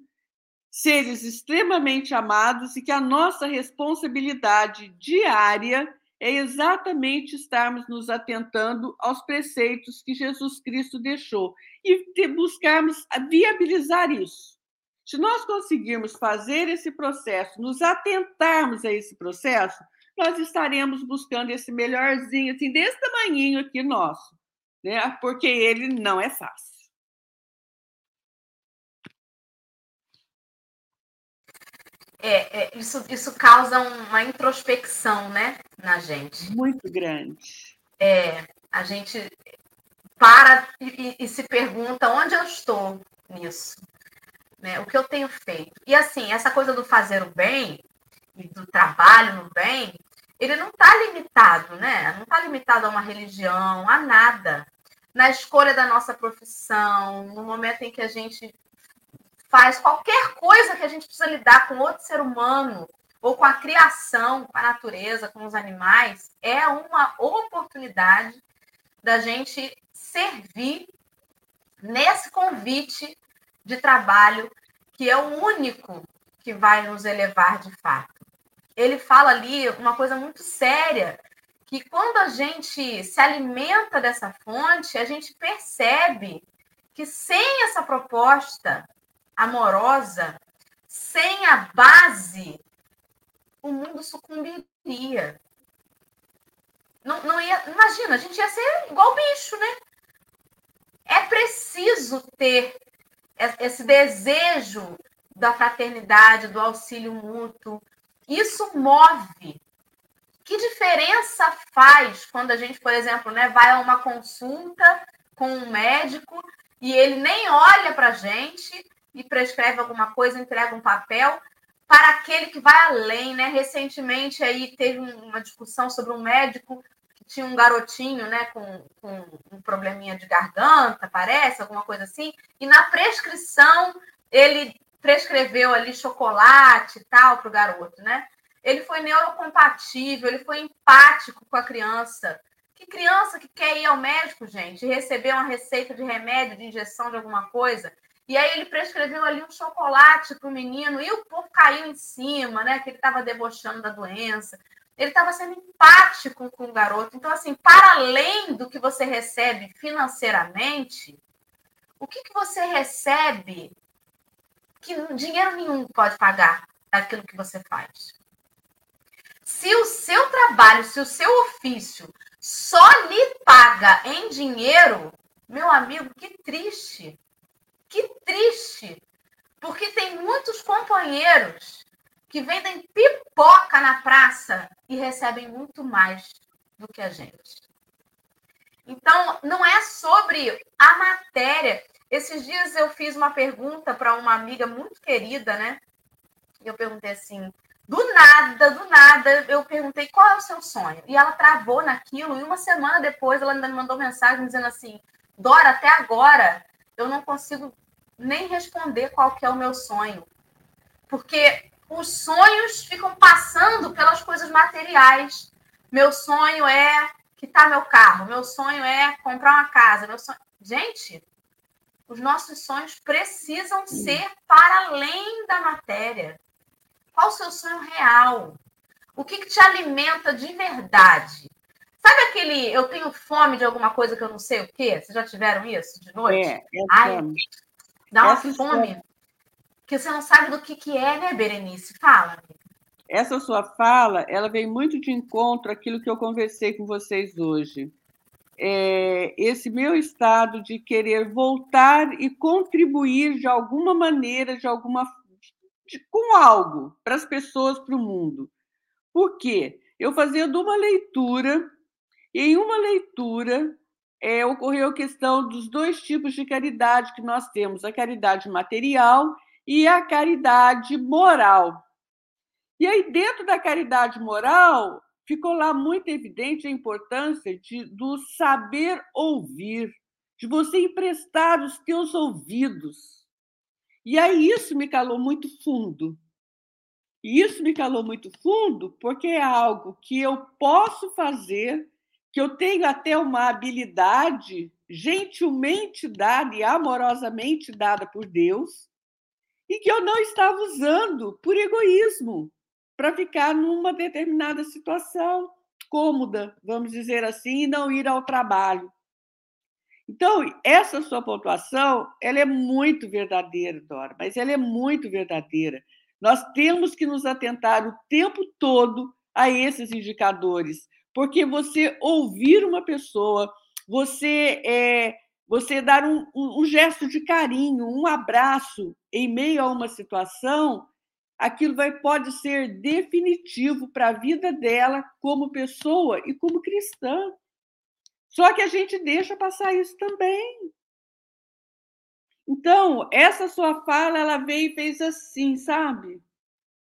seres extremamente amados e que a nossa responsabilidade diária é exatamente estarmos nos atentando aos preceitos que Jesus Cristo deixou e buscarmos viabilizar isso. Se nós conseguirmos fazer esse processo, nos atentarmos a esse processo, nós estaremos buscando esse melhorzinho, assim, desse tamanhinho aqui nosso, né? porque ele não é fácil. É, é, isso, isso causa uma introspecção, né, na gente. Muito grande. É, a gente para e, e, se pergunta onde eu estou nisso, né? O que eu tenho feito. E assim, essa coisa do fazer o bem e do trabalho no bem, ele não está limitado, né? Não está limitado a uma religião, a nada. Na escolha da nossa profissão, no momento em que a gente faz qualquer coisa que a gente precisa lidar com outro ser humano, ou com a criação, com a natureza, com os animais, é uma oportunidade da gente servir nesse convite de trabalho que é o único que vai nos elevar de fato. Ele fala ali uma coisa muito séria, que quando a gente se alimenta dessa fonte, a gente percebe que sem essa proposta amorosa, sem a base, o mundo sucumbiria. Não, não ia, imagina, a gente ia ser igual bicho, né? É preciso ter esse desejo da fraternidade, do auxílio mútuo. Isso move. Que diferença faz quando a gente, por exemplo, né, vai a uma consulta com um médico e ele nem olha para a gente e prescreve alguma coisa, entrega um papel para aquele que vai além, né? Recentemente aí teve uma discussão sobre um médico que tinha um garotinho, né, com, com um probleminha de garganta, parece, alguma coisa assim, e na prescrição ele prescreveu ali chocolate e tal para o garoto, né? Ele foi neurocompatível, ele foi empático com a criança. Que criança que quer ir ao médico, gente, receber uma receita de remédio, de injeção de alguma coisa, e aí ele prescreveu ali um chocolate para o menino e o povo caiu em cima, né? Que ele estava debochando da doença. Ele estava sendo empático com o garoto. Então, assim, para além do que você recebe financeiramente, o que, que você recebe que dinheiro nenhum pode pagar aquilo que você faz? Se o seu trabalho, se o seu ofício só lhe paga em dinheiro, meu amigo, que triste. Que triste, porque tem muitos companheiros que vendem pipoca na praça e recebem muito mais do que a gente. Então, não é sobre a matéria. Esses dias eu fiz uma pergunta para uma amiga muito querida, né? eu perguntei assim, do nada, do nada, eu perguntei qual é o seu sonho. E ela travou naquilo, e uma semana depois ela ainda me mandou mensagem dizendo assim: Dora, até agora eu não consigo nem responder qual que é o meu sonho. Porque os sonhos ficam passando pelas coisas materiais. Meu sonho é quitar meu carro, meu sonho é comprar uma casa, meu sonho. Gente, os nossos sonhos precisam ser para além da matéria. Qual o seu sonho real? O que, que te alimenta de verdade? Sabe aquele eu tenho fome de alguma coisa que eu não sei o quê? Vocês já tiveram isso de noite? É, é Ai, dá uma essa fome sua... que você não sabe do que, que é, né, Berenice? Fala. Essa sua fala, ela vem muito de encontro àquilo que eu conversei com vocês hoje é, esse meu estado de querer voltar e contribuir de alguma maneira, de alguma de, com algo para as pessoas, para o mundo. Por quê? Eu fazendo uma leitura, e em uma leitura é, ocorreu a questão dos dois tipos de caridade que nós temos: a caridade material e a caridade moral. E aí, dentro da caridade moral, ficou lá muito evidente a importância de, do saber ouvir, de você emprestar os teus ouvidos. E aí isso me calou muito fundo. E isso me calou muito fundo porque é algo que eu posso fazer, que eu tenho até uma habilidade gentilmente dada e amorosamente dada por Deus, e que eu não estava usando por egoísmo, para ficar numa determinada situação cômoda, vamos dizer assim, e não ir ao trabalho. Então, essa sua pontuação, ela é muito verdadeira, Dora, mas ela é muito verdadeira. Nós temos que nos atentar o tempo todo a esses indicadores, porque você ouvir uma pessoa, você é, você dar um, um, um gesto de carinho, um abraço em meio a uma situação, aquilo vai, pode ser definitivo para a vida dela como pessoa e como cristã. Só que a gente deixa passar isso também. Então, essa sua fala, ela veio e fez assim, sabe?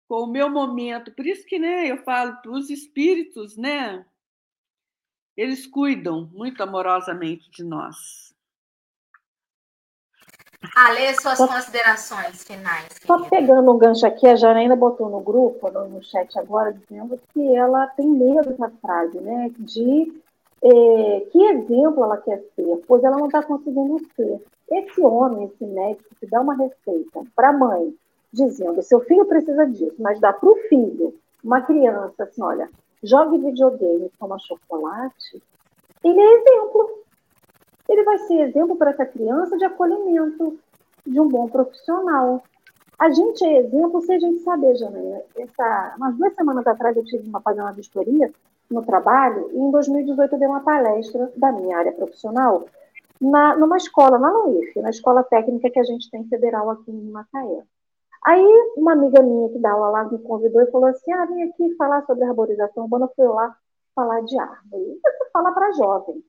Com o meu momento. Por isso que, né, eu falo para os espíritos, né? Eles cuidam muito amorosamente de nós. Alê, suas só, considerações finais. Só pegando um gancho aqui, a Janaína botou no grupo, no, no chat agora, dizendo que ela tem medo dessa frase, né? De é, que exemplo ela quer ser, pois ela não está conseguindo ser. Esse homem, esse médico, que dá uma receita para a mãe, dizendo: seu filho precisa disso, mas dá para o filho, uma criança, assim, olha, jogue videogame, toma chocolate, ele é exemplo ele vai ser exemplo para essa criança de acolhimento, de um bom profissional. A gente é exemplo se a gente saber, Janaína. Essa, umas duas semanas atrás eu tive uma uma vistoria no trabalho e em 2018 eu dei uma palestra da minha área profissional na, numa escola, lá no IF, na escola técnica que a gente tem federal aqui em Macaé. Aí uma amiga minha que dá aula lá me convidou e falou assim, ah, vem aqui falar sobre arborização urbana, eu fui lá falar de árvore. Você fala para jovem.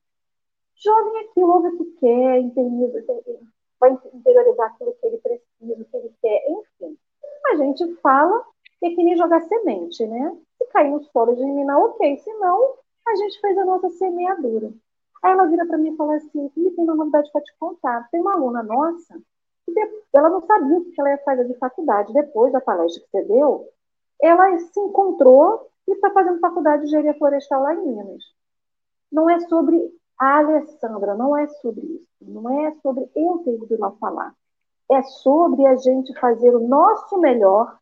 Jovem aquilo, ouve o que quer, interioriza, vai interiorizar aquilo que ele precisa, o que ele quer, enfim. A gente fala que é que nem jogar semente, né? Se cair no solo germinar, ok. Se não, a gente fez a nossa semeadura. Aí ela vira para mim e fala assim: e tem uma novidade para te contar. Tem uma aluna nossa que ela não sabia o que ela ia fazer de faculdade. Depois da palestra que você deu, ela se encontrou e está fazendo faculdade de engenharia florestal lá em Minas. Não é sobre Alessandra, não é sobre isso. Não é sobre eu ter ido lá falar. É sobre a gente fazer o nosso melhor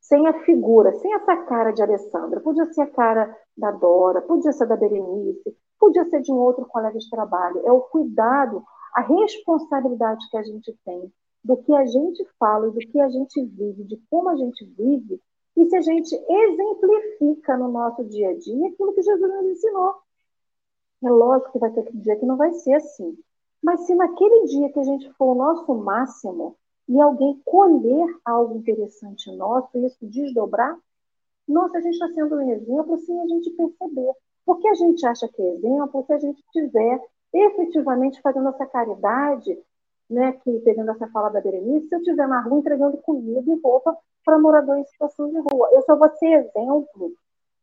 sem a figura, sem essa cara de Alessandra. Podia ser a cara da Dora, podia ser da Berenice, podia ser de um outro colega de trabalho. É o cuidado, a responsabilidade que a gente tem do que a gente fala, do que a gente vive, de como a gente vive, e se a gente exemplifica no nosso dia a dia aquilo que Jesus nos ensinou. É lógico que vai ter dia que não vai ser assim. Mas se naquele dia que a gente for o nosso máximo e alguém colher algo interessante nosso e isso desdobrar, nossa, a gente está sendo um exemplo sem a gente perceber. Porque a gente acha que é exemplo se a gente estiver efetivamente fazendo essa caridade né, que pegando essa fala da Berenice, se eu estiver na rua entregando comida e roupa para morador em situação de rua, eu só vou ser exemplo.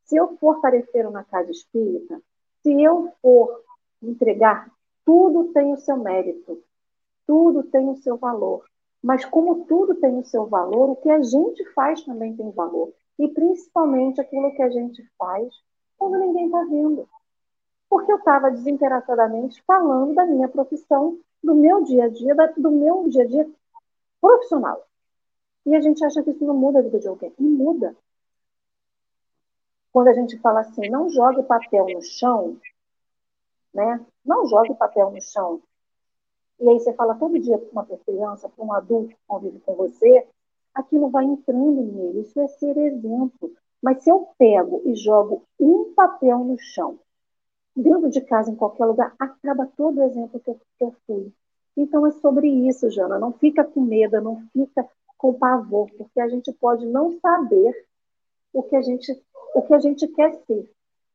Se eu for tarefeiro na casa espírita, se eu for entregar, tudo tem o seu mérito, tudo tem o seu valor. Mas como tudo tem o seu valor, o que a gente faz também tem valor. E principalmente aquilo que a gente faz quando ninguém está vendo. Porque eu estava desinteressadamente falando da minha profissão do meu dia a dia, do meu dia a dia profissional. E a gente acha que isso não muda a vida de alguém. E muda. Quando a gente fala assim, não jogue papel no chão, né? Não jogue papel no chão. E aí você fala todo dia para uma criança, para um adulto que convive com você, aquilo vai entrando nele. Isso é ser exemplo. Mas se eu pego e jogo um papel no chão dentro de casa, em qualquer lugar, acaba todo o exemplo que eu, que eu fui. Então é sobre isso, Jana. Não fica com medo, não fica com pavor, porque a gente pode não saber o que a gente, o que a gente quer ser,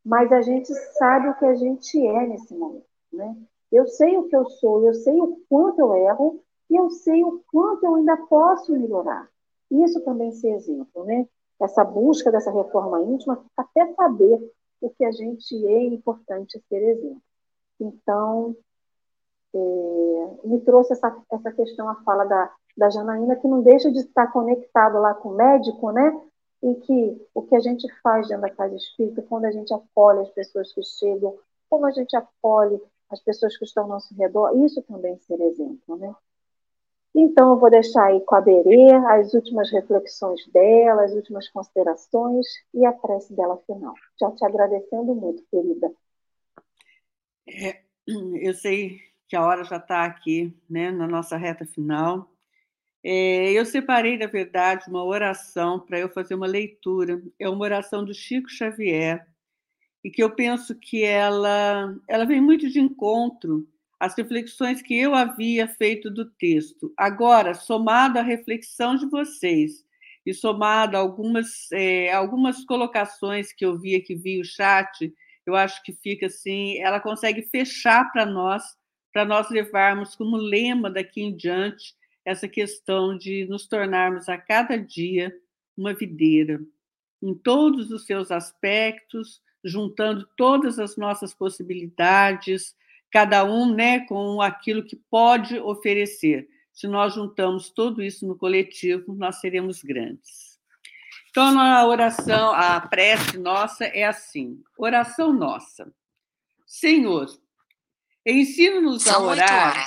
mas a gente sabe o que a gente é nesse momento, né? Eu sei o que eu sou, eu sei o quanto eu erro e eu sei o quanto eu ainda posso melhorar. Isso também ser exemplo, né? Essa busca dessa reforma íntima, até saber o que a gente é, importante ser exemplo. Então, é, me trouxe essa, essa questão, a fala da, da Janaína, que não deixa de estar conectado lá com o médico, né? E que o que a gente faz dentro da casa espírita, quando a gente acolhe as pessoas que chegam, como a gente acolhe as pessoas que estão ao nosso redor, isso também ser exemplo, né? Então, eu vou deixar aí com a Berê as últimas reflexões dela, as últimas considerações e a prece dela final. Já te agradecendo muito, querida. É, [clears throat] eu sei que a hora já está aqui, né, na nossa reta final. É, eu separei, na verdade, uma oração para eu fazer uma leitura. É uma oração do Chico Xavier, e que eu penso que ela, ela vem muito de encontro as reflexões que eu havia feito do texto. Agora, somado à reflexão de vocês e somado a algumas, é, algumas colocações que eu vi aqui via o chat, eu acho que fica assim, ela consegue fechar para nós, para nós levarmos como lema daqui em diante essa questão de nos tornarmos a cada dia uma videira, em todos os seus aspectos, juntando todas as nossas possibilidades, cada um né, com aquilo que pode oferecer. Se nós juntamos tudo isso no coletivo, nós seremos grandes. Então, a oração, a prece nossa é assim: oração nossa. Senhor, ensina-nos a orar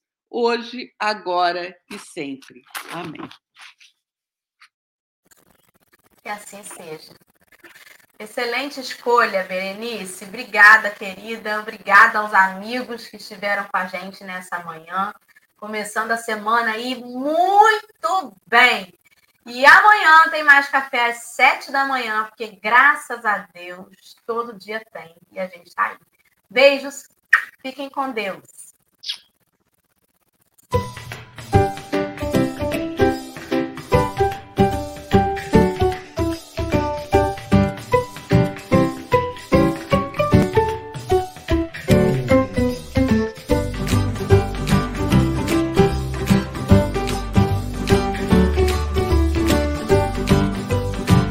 hoje, agora e sempre. Amém. Que assim seja. Excelente escolha, Berenice. Obrigada, querida. Obrigada aos amigos que estiveram com a gente nessa manhã. Começando a semana aí muito bem. E amanhã tem mais café às sete da manhã, porque graças a Deus todo dia tem e a gente está aí. Beijos, fiquem com Deus.